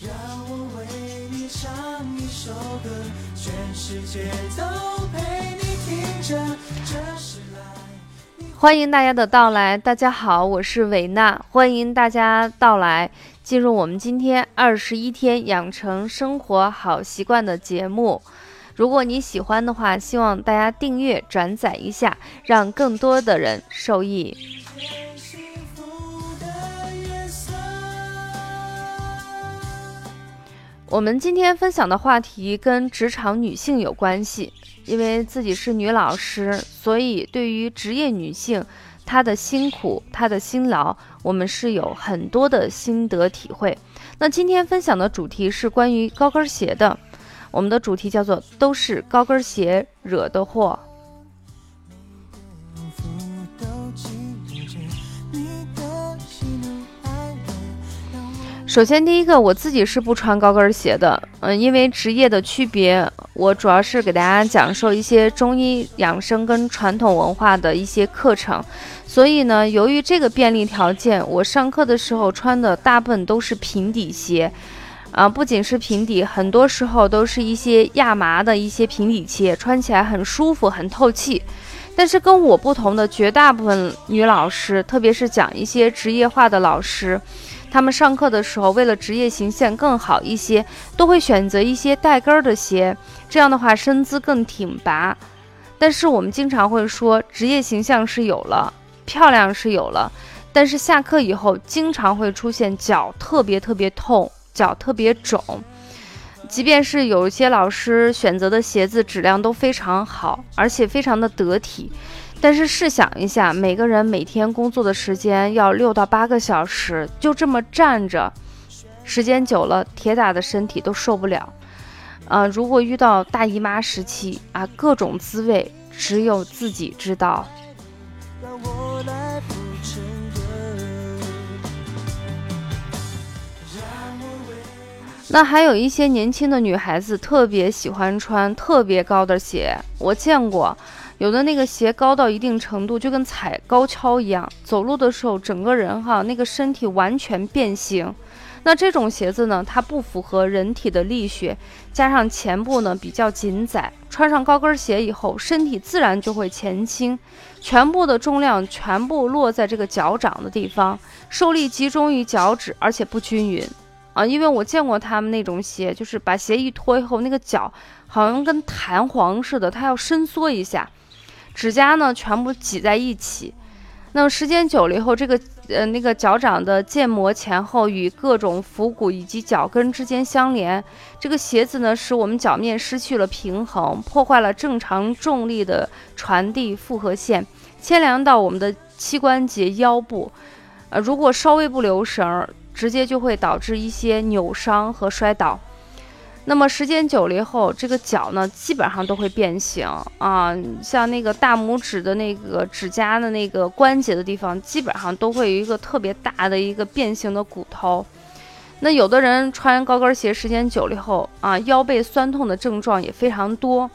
让我为你唱一首歌，全世界都陪你听着。这是来欢迎大家的到来，大家好，我是维娜，欢迎大家到来，进入我们今天二十一天养成生活好习惯的节目。如果你喜欢的话，希望大家订阅、转载一下，让更多的人受益。我们今天分享的话题跟职场女性有关系，因为自己是女老师，所以对于职业女性她的辛苦、她的辛劳，我们是有很多的心得体会。那今天分享的主题是关于高跟鞋的，我们的主题叫做“都是高跟鞋惹的祸”。首先，第一个，我自己是不穿高跟鞋的，嗯，因为职业的区别，我主要是给大家讲授一些中医养生跟传统文化的一些课程，所以呢，由于这个便利条件，我上课的时候穿的大部分都是平底鞋，啊，不仅是平底，很多时候都是一些亚麻的一些平底鞋，穿起来很舒服，很透气。但是跟我不同的绝大部分女老师，特别是讲一些职业化的老师，他们上课的时候，为了职业形象更好一些，都会选择一些带跟儿的鞋，这样的话身姿更挺拔。但是我们经常会说，职业形象是有了，漂亮是有了，但是下课以后经常会出现脚特别特别痛，脚特别肿。即便是有一些老师选择的鞋子质量都非常好，而且非常的得体，但是试想一下，每个人每天工作的时间要六到八个小时，就这么站着，时间久了，铁打的身体都受不了。啊、如果遇到大姨妈时期啊，各种滋味只有自己知道。那还有一些年轻的女孩子特别喜欢穿特别高的鞋，我见过，有的那个鞋高到一定程度，就跟踩高跷一样，走路的时候整个人哈那个身体完全变形。那这种鞋子呢，它不符合人体的力学，加上前部呢比较紧窄，穿上高跟鞋以后，身体自然就会前倾，全部的重量全部落在这个脚掌的地方，受力集中于脚趾，而且不均匀。啊，因为我见过他们那种鞋，就是把鞋一脱以后，那个脚好像跟弹簧似的，它要伸缩一下，指甲呢全部挤在一起。那么时间久了以后，这个呃那个脚掌的腱膜前后与各种腹骨以及脚跟之间相连，这个鞋子呢使我们脚面失去了平衡，破坏了正常重力的传递复合线，牵连到我们的膝关节、腰部。呃，如果稍微不留神儿，直接就会导致一些扭伤和摔倒。那么时间久了以后，这个脚呢基本上都会变形啊，像那个大拇指的那个指甲的那个关节的地方，基本上都会有一个特别大的一个变形的骨头。那有的人穿高跟鞋时间久了以后啊，腰背酸痛的症状也非常多。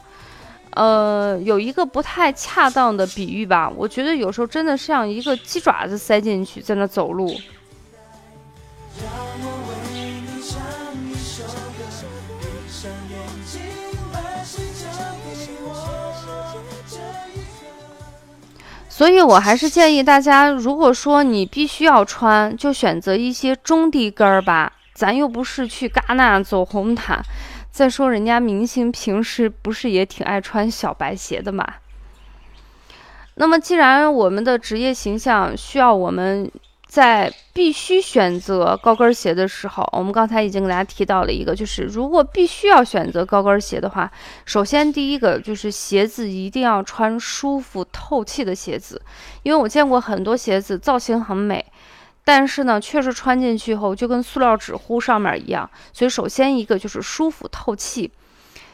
呃，有一个不太恰当的比喻吧，我觉得有时候真的像一个鸡爪子塞进去在那走路。上眼睛，把心交给我。所以我还是建议大家，如果说你必须要穿，就选择一些中低跟儿吧。咱又不是去戛纳走红毯，再说人家明星平时不是也挺爱穿小白鞋的嘛。那么，既然我们的职业形象需要我们在必须选择高跟鞋的时候，我们刚才已经给大家提到了一个，就是如果必须要选择高跟鞋的话，首先第一个就是鞋子一定要穿舒服透气的鞋子，因为我见过很多鞋子造型很美，但是呢，确实穿进去后就跟塑料纸糊上面一样。所以首先一个就是舒服透气，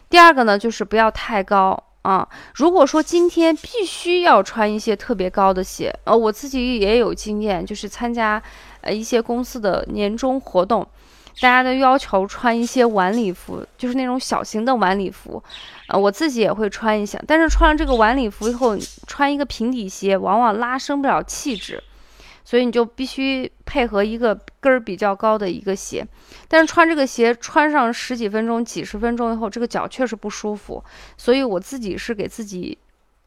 第二个呢就是不要太高。啊，如果说今天必须要穿一些特别高的鞋，呃，我自己也有经验，就是参加呃一些公司的年终活动，大家都要求穿一些晚礼服，就是那种小型的晚礼服，呃，我自己也会穿一下，但是穿了这个晚礼服以后，穿一个平底鞋往往拉升不了气质，所以你就必须配合一个跟儿比较高的一个鞋，但是穿这个鞋穿上十几分钟、几十分钟以后，这个脚确实不舒服，所以我自己是给自己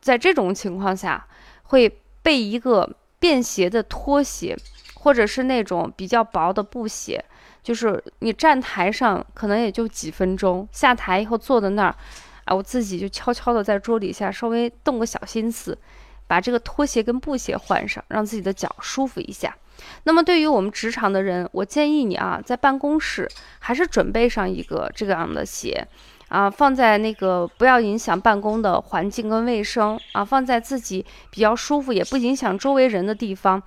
在这种情况下会备一个便携的拖鞋，或者是那种比较薄的布鞋，就是你站台上可能也就几分钟，下台以后坐在那儿，啊，我自己就悄悄的在桌底下稍微动个小心思。把这个拖鞋跟布鞋换上，让自己的脚舒服一下。那么对于我们职场的人，我建议你啊，在办公室还是准备上一个这样的鞋，啊，放在那个不要影响办公的环境跟卫生啊，放在自己比较舒服也不影响周围人的地方。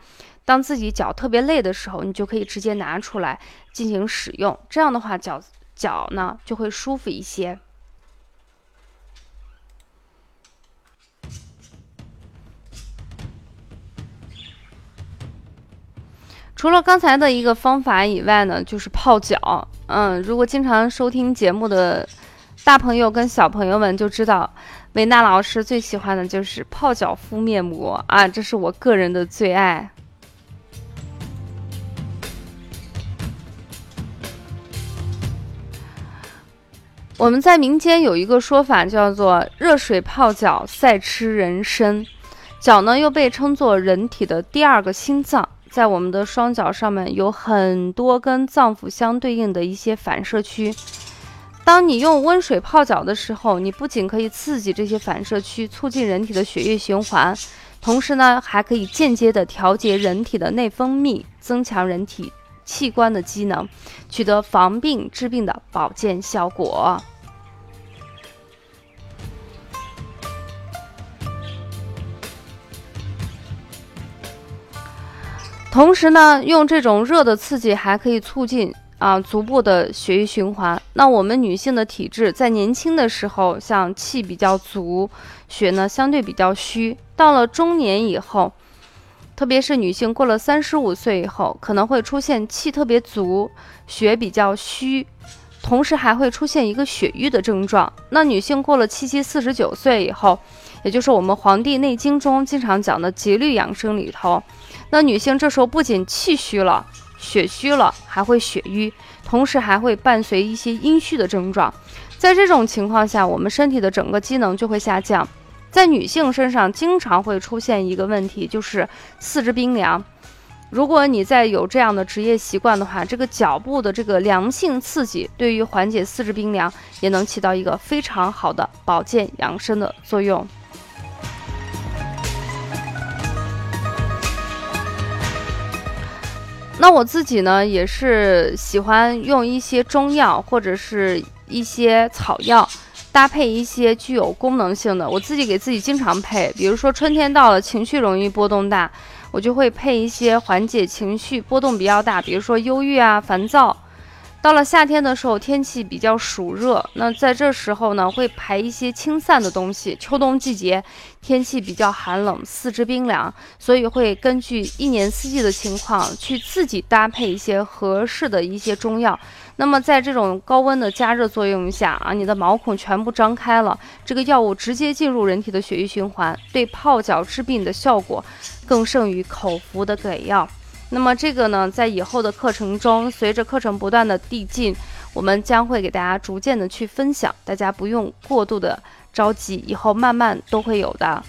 当自己脚特别累的时候，你就可以直接拿出来进行使用。这样的话，脚脚呢就会舒服一些。除了刚才的一个方法以外呢，就是泡脚。嗯，如果经常收听节目的大朋友跟小朋友们就知道，维娜老师最喜欢的就是泡脚敷面膜啊，这是我个人的最爱。我们在民间有一个说法叫做“热水泡脚赛吃人参”，脚呢又被称作人体的第二个心脏。在我们的双脚上面有很多跟脏腑相对应的一些反射区。当你用温水泡脚的时候，你不仅可以刺激这些反射区，促进人体的血液循环，同时呢，还可以间接的调节人体的内分泌，增强人体器官的机能，取得防病治病的保健效果。同时呢，用这种热的刺激还可以促进啊足部的血液循环。那我们女性的体质在年轻的时候，像气比较足，血呢相对比较虚。到了中年以后，特别是女性过了三十五岁以后，可能会出现气特别足，血比较虚，同时还会出现一个血瘀的症状。那女性过了七七四十九岁以后，也就是我们《黄帝内经》中经常讲的节律养生里头。那女性这时候不仅气虚了、血虚了，还会血瘀，同时还会伴随一些阴虚的症状。在这种情况下，我们身体的整个机能就会下降。在女性身上经常会出现一个问题，就是四肢冰凉。如果你在有这样的职业习惯的话，这个脚部的这个凉性刺激，对于缓解四肢冰凉，也能起到一个非常好的保健养生的作用。那我自己呢，也是喜欢用一些中药或者是一些草药，搭配一些具有功能性的。我自己给自己经常配，比如说春天到了，情绪容易波动大，我就会配一些缓解情绪波动比较大，比如说忧郁啊、烦躁。到了夏天的时候，天气比较暑热，那在这时候呢，会排一些清散的东西。秋冬季节，天气比较寒冷，四肢冰凉，所以会根据一年四季的情况，去自己搭配一些合适的一些中药。那么在这种高温的加热作用下啊，你的毛孔全部张开了，这个药物直接进入人体的血液循环，对泡脚治病的效果更胜于口服的给药。那么这个呢，在以后的课程中，随着课程不断的递进，我们将会给大家逐渐的去分享，大家不用过度的着急，以后慢慢都会有的。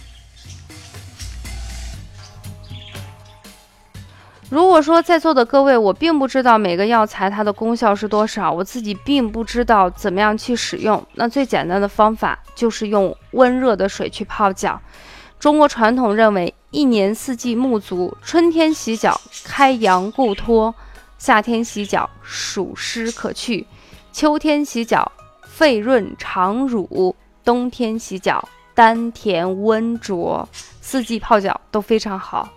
如果说在座的各位，我并不知道每个药材它的功效是多少，我自己并不知道怎么样去使用，那最简单的方法就是用温热的水去泡脚。中国传统认为，一年四季沐足，春天洗脚开阳固脱，夏天洗脚暑湿可去，秋天洗脚肺润肠濡，冬天洗脚丹田温灼，四季泡脚都非常好。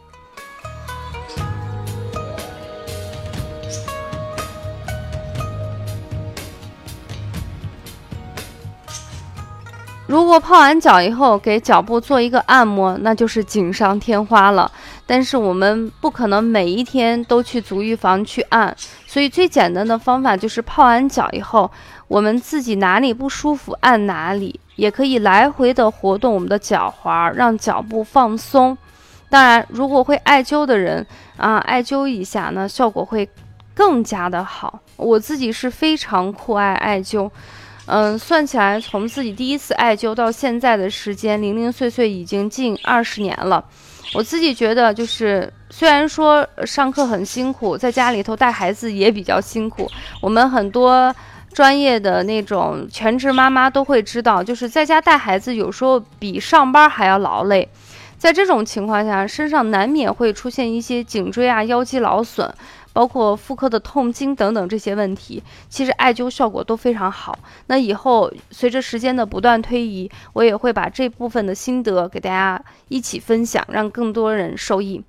如果泡完脚以后给脚部做一个按摩，那就是锦上添花了。但是我们不可能每一天都去足浴房去按，所以最简单的方法就是泡完脚以后，我们自己哪里不舒服按哪里，也可以来回的活动我们的脚踝，让脚部放松。当然，如果会艾灸的人啊，艾灸一下呢，效果会更加的好。我自己是非常酷爱艾灸，嗯，算起来从自己第一次艾灸到现在的时间，零零碎碎已经近二十年了。我自己觉得，就是虽然说上课很辛苦，在家里头带孩子也比较辛苦。我们很多专业的那种全职妈妈都会知道，就是在家带孩子有时候比上班还要劳累。在这种情况下，身上难免会出现一些颈椎啊、腰肌劳损。包括妇科的痛经等等这些问题，其实艾灸效果都非常好。那以后随着时间的不断推移，我也会把这部分的心得给大家一起分享，让更多人受益。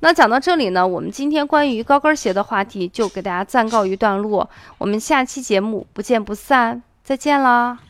那讲到这里呢，我们今天关于高跟鞋的话题就给大家暂告一段落。我们下期节目不见不散，再见啦！